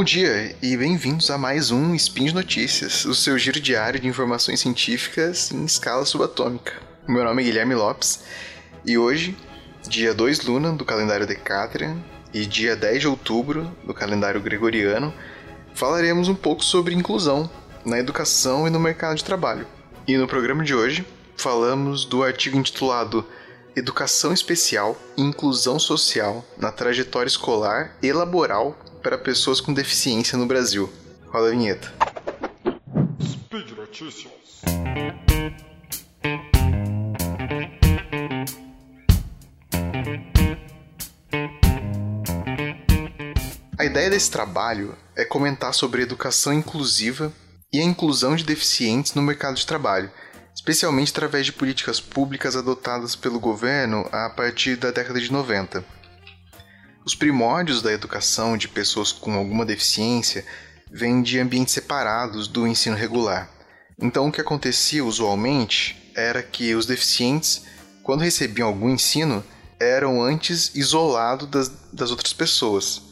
Bom dia e bem-vindos a mais um Spin de Notícias, o seu giro diário de informações científicas em escala subatômica. Meu nome é Guilherme Lopes e hoje, dia 2 Luna do calendário Decatrian e dia 10 de outubro do calendário Gregoriano, falaremos um pouco sobre inclusão na educação e no mercado de trabalho. E no programa de hoje, falamos do artigo intitulado Educação Especial e Inclusão Social na Trajetória Escolar e Laboral para Pessoas com Deficiência no Brasil. Roda a vinheta. Speed Notícias. A ideia desse trabalho é comentar sobre educação inclusiva e a inclusão de deficientes no mercado de trabalho especialmente através de políticas públicas adotadas pelo governo a partir da década de 90. Os primórdios da educação de pessoas com alguma deficiência vêm de ambientes separados do ensino regular. Então, o que acontecia usualmente era que os deficientes, quando recebiam algum ensino, eram antes isolados das, das outras pessoas.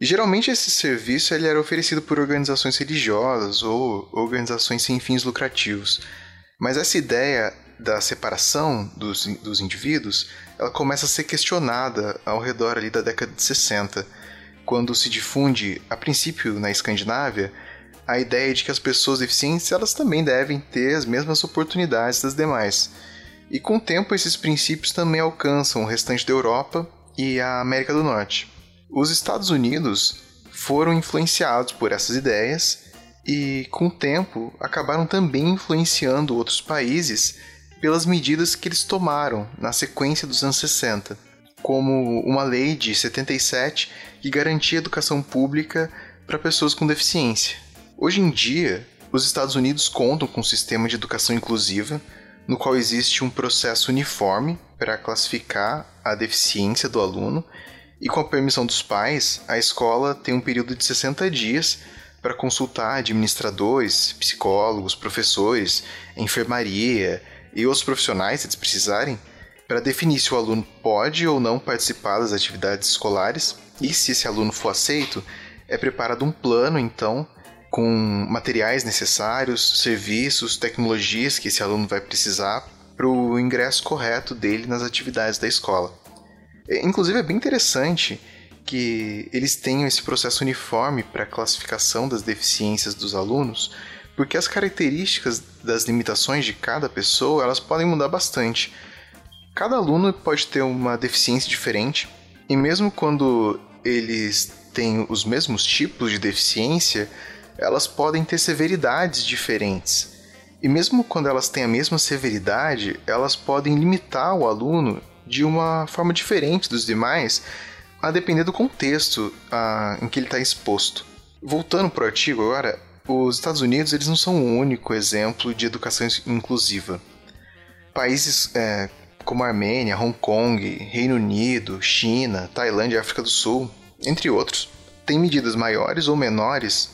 E, geralmente esse serviço ele era oferecido por organizações religiosas ou organizações sem fins lucrativos. Mas essa ideia da separação dos, dos indivíduos, ela começa a ser questionada ao redor ali da década de 60, quando se difunde, a princípio na Escandinávia, a ideia de que as pessoas deficientes elas também devem ter as mesmas oportunidades das demais. E com o tempo esses princípios também alcançam o restante da Europa e a América do Norte. Os Estados Unidos foram influenciados por essas ideias e, com o tempo, acabaram também influenciando outros países pelas medidas que eles tomaram na sequência dos anos 60, como uma lei de 77 que garantia educação pública para pessoas com deficiência. Hoje em dia, os Estados Unidos contam com um sistema de educação inclusiva, no qual existe um processo uniforme para classificar a deficiência do aluno, e com a permissão dos pais, a escola tem um período de 60 dias para consultar administradores, psicólogos, professores, enfermaria e outros profissionais, se eles precisarem, para definir se o aluno pode ou não participar das atividades escolares e, se esse aluno for aceito, é preparado um plano, então, com materiais necessários, serviços, tecnologias que esse aluno vai precisar para o ingresso correto dele nas atividades da escola. Inclusive, é bem interessante que eles tenham esse processo uniforme para a classificação das deficiências dos alunos, porque as características das limitações de cada pessoa elas podem mudar bastante. Cada aluno pode ter uma deficiência diferente, e mesmo quando eles têm os mesmos tipos de deficiência, elas podem ter severidades diferentes. E mesmo quando elas têm a mesma severidade, elas podem limitar o aluno de uma forma diferente dos demais, a depender do contexto a, em que ele está exposto. Voltando para o artigo agora, os Estados Unidos eles não são o único exemplo de educação inclusiva. Países é, como Armênia, Hong Kong, Reino Unido, China, Tailândia África do Sul, entre outros, têm medidas maiores ou menores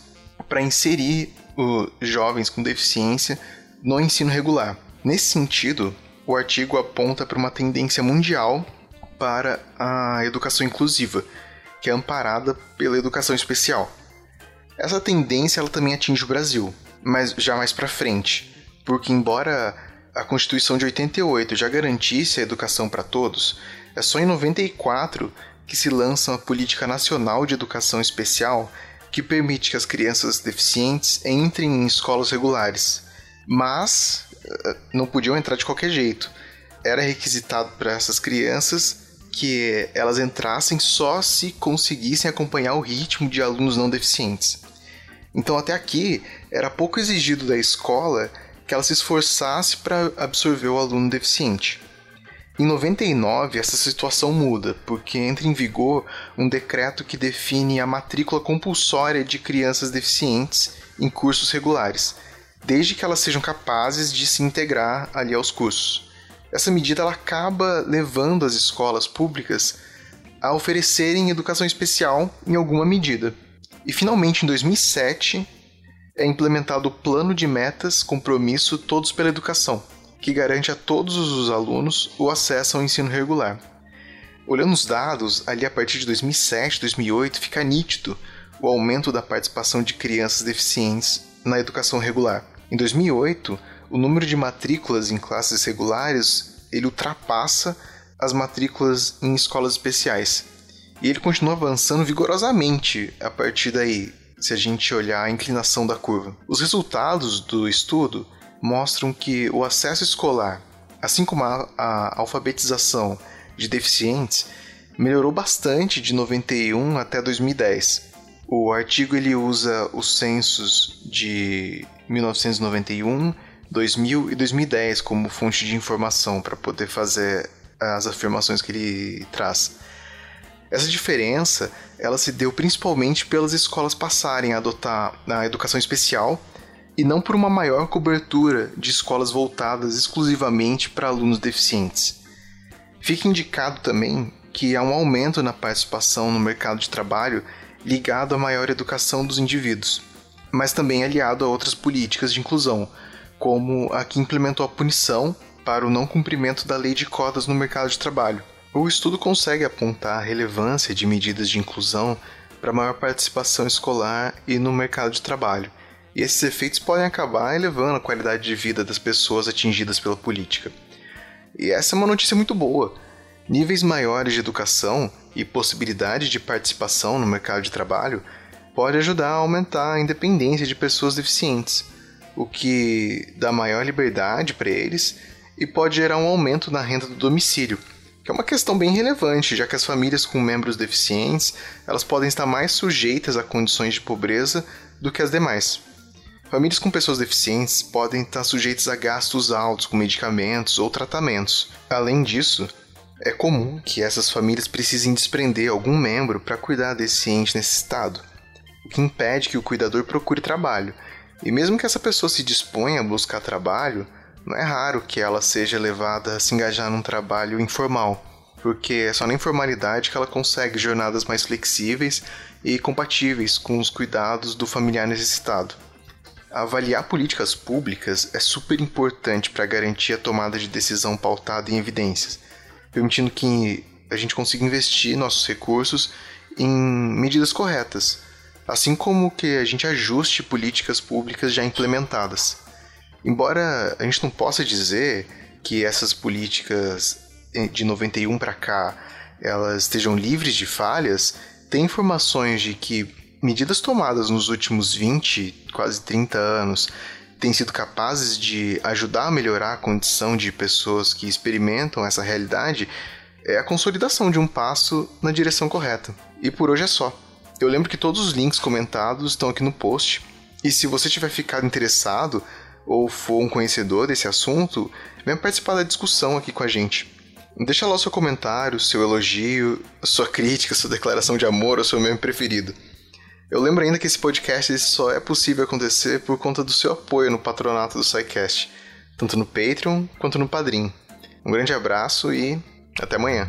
para inserir os jovens com deficiência no ensino regular. Nesse sentido, o artigo aponta para uma tendência mundial para a educação inclusiva, que é amparada pela educação especial. Essa tendência ela também atinge o Brasil, mas já mais para frente, porque embora a Constituição de 88 já garantisse a educação para todos, é só em 94 que se lança a Política Nacional de Educação Especial que permite que as crianças deficientes entrem em escolas regulares, mas eh, não podiam entrar de qualquer jeito. Era requisitado para essas crianças que elas entrassem só se conseguissem acompanhar o ritmo de alunos não deficientes. Então, até aqui, era pouco exigido da escola que ela se esforçasse para absorver o aluno deficiente. Em 99, essa situação muda, porque entra em vigor um decreto que define a matrícula compulsória de crianças deficientes em cursos regulares, desde que elas sejam capazes de se integrar ali aos cursos. Essa medida ela acaba levando as escolas públicas a oferecerem educação especial em alguma medida. E finalmente, em 2007, é implementado o Plano de Metas Compromisso Todos pela Educação, que garante a todos os alunos o acesso ao ensino regular. Olhando os dados, ali a partir de 2007, 2008, fica nítido o aumento da participação de crianças deficientes na educação regular. Em 2008, o número de matrículas em classes regulares ele ultrapassa as matrículas em escolas especiais. E ele continua avançando vigorosamente a partir daí, se a gente olhar a inclinação da curva. Os resultados do estudo mostram que o acesso escolar, assim como a, alfabetização de deficientes, melhorou bastante de 91 até 2010. O artigo ele usa os censos de 1991, 2000 e 2010 como fonte de informação para poder fazer as afirmações que ele traz. Essa diferença ela se deu principalmente pelas escolas passarem a adotar a educação especial e não por uma maior cobertura de escolas voltadas exclusivamente para alunos deficientes. Fica indicado também que há um aumento na participação no mercado de trabalho ligado à maior educação dos indivíduos, mas também aliado a outras políticas de inclusão, como a que implementou a punição para o não cumprimento da lei de cotas no mercado de trabalho. O estudo consegue apontar a relevância de medidas de inclusão para maior participação escolar e no mercado de trabalho, e esses efeitos podem acabar elevando a qualidade de vida das pessoas atingidas pela política. E essa é uma notícia muito boa. Níveis maiores de educação e possibilidade de participação no mercado de trabalho pode ajudar a aumentar a independência de pessoas deficientes, o que dá maior liberdade para eles e pode gerar um aumento na renda do domicílio, que é uma questão bem relevante, já que as famílias com membros deficientes elas podem estar mais sujeitas a condições de pobreza do que as demais. Famílias com pessoas deficientes podem estar sujeitas a gastos altos com medicamentos ou tratamentos. Além disso, é comum que essas famílias precisem desprender algum membro para cuidar desse ente necessitado, o que impede que o cuidador procure trabalho. E mesmo que essa pessoa se disponha a buscar trabalho, não é raro que ela seja levada a se engajar num trabalho informal, porque é só na informalidade que ela consegue jornadas mais flexíveis e compatíveis com os cuidados do familiar necessitado. Avaliar políticas públicas é super importante para garantir a tomada de decisão pautada em evidências permitindo que a gente consiga investir nossos recursos em medidas corretas, assim como que a gente ajuste políticas públicas já implementadas. Embora a gente não possa dizer que essas políticas de 91 para cá elas estejam livres de falhas, tem informações de que medidas tomadas nos últimos 20, quase 30 anos têm sido capazes de ajudar a melhorar a condição de pessoas que experimentam essa realidade é a consolidação de um passo na direção correta. E por hoje é só. Eu lembro que todos os links comentados estão aqui no post. E se você tiver ficado interessado ou for um conhecedor desse assunto, venha participar da discussão aqui com a gente. Deixa lá o seu comentário, seu elogio, sua crítica, sua declaração de amor ou seu meme preferido. Eu lembro ainda que esse podcast só é possível acontecer por conta do seu apoio no patronato do SciCast, tanto no Patreon quanto no Padrim. Um grande abraço e até amanhã.